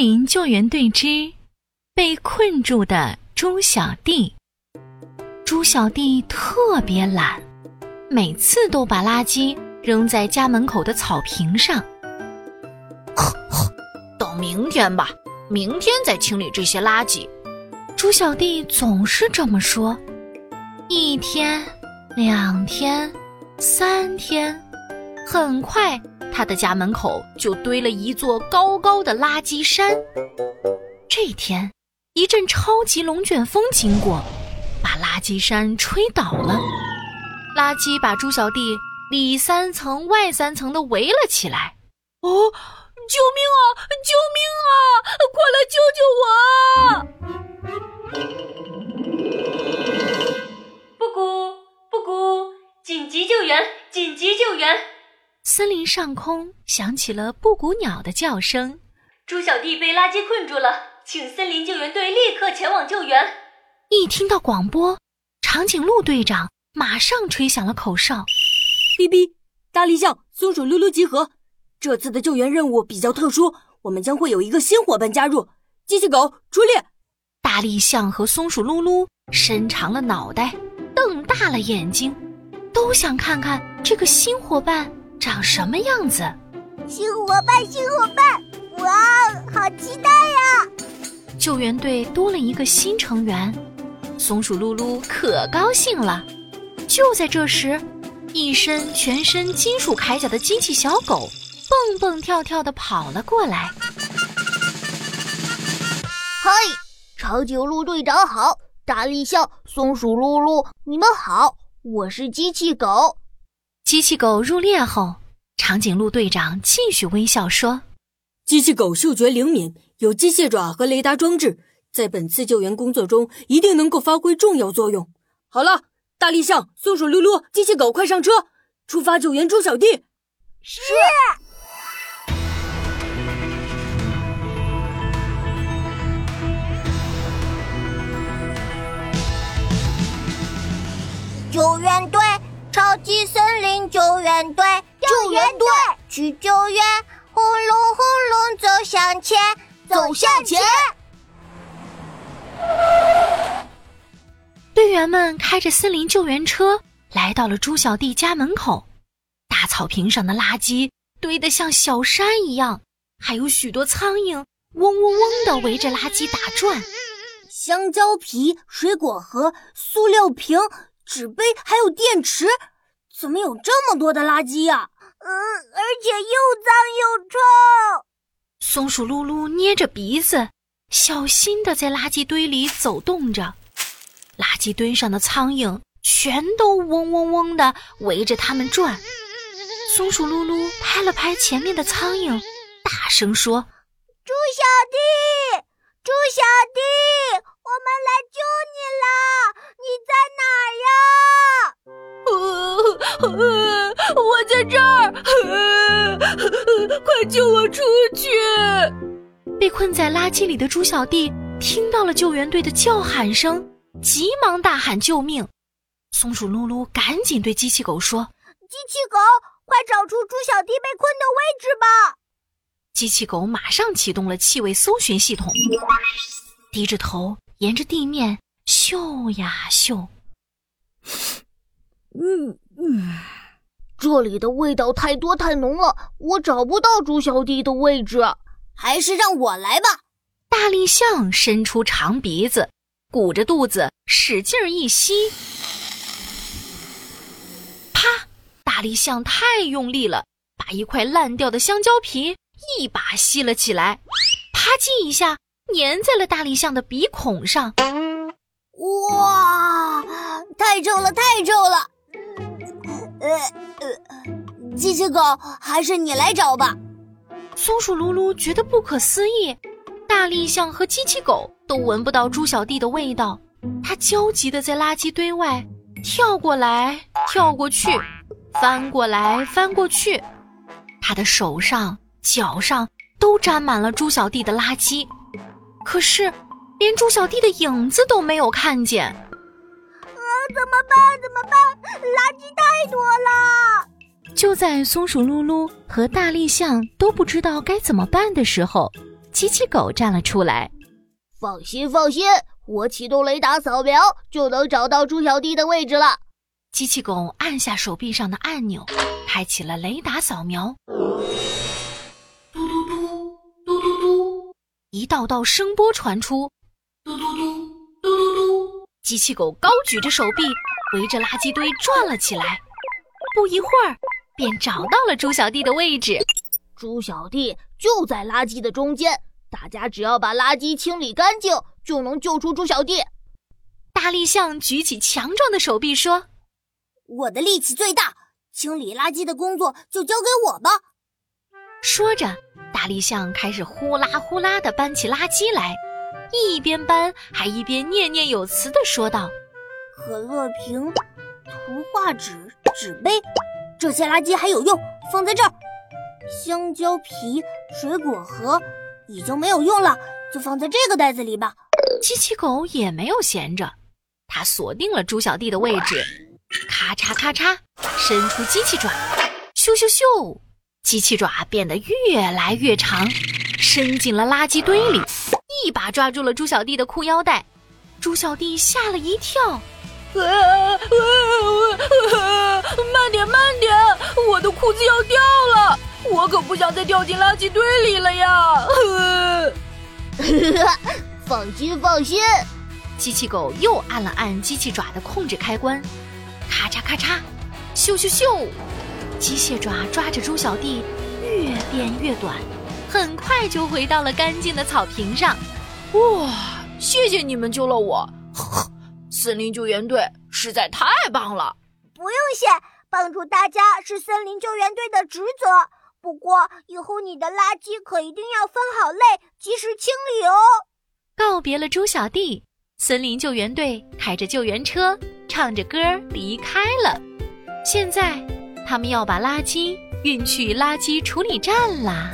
林救援队之被困住的猪小弟。猪小弟特别懒，每次都把垃圾扔在家门口的草坪上。等明天吧，明天再清理这些垃圾。猪小弟总是这么说。一天，两天，三天，很快，他的家门口就堆了一座高高的垃圾山。这天，一阵超级龙卷风经过。把垃圾山吹倒了，垃圾把猪小弟里三层外三层的围了起来。哦，救命啊！救命啊！快来救救我！布谷布谷，紧急救援！紧急救援！森林上空响起了布谷鸟的叫声。猪小弟被垃圾困住了，请森林救援队立刻前往救援。一听到广播，长颈鹿队长马上吹响了口哨。哔哔，大力象、松鼠噜噜集合！这次的救援任务比较特殊，我们将会有一个新伙伴加入。机器狗出列！大力象和松鼠噜噜伸长了脑袋，瞪大了眼睛，都想看看这个新伙伴长什么样子。新伙伴，新伙伴！哇，好期待呀！救援队多了一个新成员。松鼠噜噜可高兴了。就在这时，一身全身金属铠甲的机器小狗蹦蹦跳跳的跑了过来。嗨，长颈鹿队长好，大力笑、松鼠噜噜，你们好，我是机器狗。机器狗入列后，长颈鹿队长继续微笑说：“机器狗嗅觉灵敏，有机械爪和雷达装置。”在本次救援工作中，一定能够发挥重要作用。好了，大力象、松鼠噜噜、机器狗，快上车，出发救援猪小弟。是。救援队，超级森林救援队，救援队去救援，轰隆轰隆走向前，走向前。队员们开着森林救援车来到了猪小弟家门口，大草坪上的垃圾堆得像小山一样，还有许多苍蝇嗡嗡嗡地围着垃圾打转。香蕉皮、水果盒、塑料瓶、纸杯，还有电池，怎么有这么多的垃圾呀？嗯，而且又脏又臭。松鼠噜噜捏着鼻子。小心的在垃圾堆里走动着，垃圾堆上的苍蝇全都嗡嗡嗡的围着它们转。松鼠噜噜拍了拍前面的苍蝇，大声说：“猪小弟，猪小弟，我们来救你了！你在哪我在这儿，快救我出去！”被困在垃圾里的猪小弟听到了救援队的叫喊声，急忙大喊救命。松鼠噜噜赶紧对机器狗说：“机器狗，快找出猪小弟被困的位置吧！”机器狗马上启动了气味搜寻系统，低着头沿着地面嗅呀嗅。嗯嗯，这里的味道太多太浓了，我找不到猪小弟的位置。还是让我来吧。大力象伸出长鼻子，鼓着肚子使劲一吸，啪！大力象太用力了，把一块烂掉的香蕉皮一把吸了起来，啪叽一下粘在了大力象的鼻孔上。哇，太臭了，太臭了！呃呃，机器狗，还是你来找吧。松鼠噜噜觉得不可思议，大力象和机器狗都闻不到猪小弟的味道。他焦急的在垃圾堆外跳过来跳过去，翻过来翻过去。他的手上、脚上都沾满了猪小弟的垃圾，可是连猪小弟的影子都没有看见。啊，怎么办？怎么办？垃圾太多了！就在松鼠噜噜和大力象都不知道该怎么办的时候，机器狗站了出来。放心，放心，我启动雷达扫描就能找到猪小弟的位置了。机器狗按下手臂上的按钮，开启了雷达扫描。嘟嘟嘟，嘟嘟嘟，一道道声波传出。嘟嘟嘟，机器狗高举着手臂，围着垃圾堆转了起来。不一会儿，便找到了猪小弟的位置。猪小弟就在垃圾的中间，大家只要把垃圾清理干净，就能救出猪小弟。大力象举起强壮的手臂说。我的力气最大，清理垃圾的工作就交给我吧。说着，大力象开始呼啦呼啦地搬起垃圾来，一边搬还一边念念有词地说道：“可乐瓶、图画纸、纸杯，这些垃圾还有用，放在这儿。香蕉皮、水果盒已经没有用了，就放在这个袋子里吧。”机器狗也没有闲着，它锁定了猪小弟的位置。咔嚓咔嚓，伸出机器爪，咻咻咻，机器爪变得越来越长，伸进了垃圾堆里，一把抓住了猪小弟的裤腰带。猪小弟吓了一跳，啊啊啊！慢点慢点，我的裤子要掉了，我可不想再掉进垃圾堆里了呀！放心放心，机器狗又按了按机器爪的控制开关。咔嚓咔嚓，咻咻咻！机械爪抓着猪小弟，越变越短，很快就回到了干净的草坪上。哇！谢谢你们救了我，森林救援队实在太棒了。不用谢，帮助大家是森林救援队的职责。不过以后你的垃圾可一定要分好类，及时清理哦。告别了猪小弟，森林救援队开着救援车。唱着歌离开了。现在，他们要把垃圾运去垃圾处理站啦。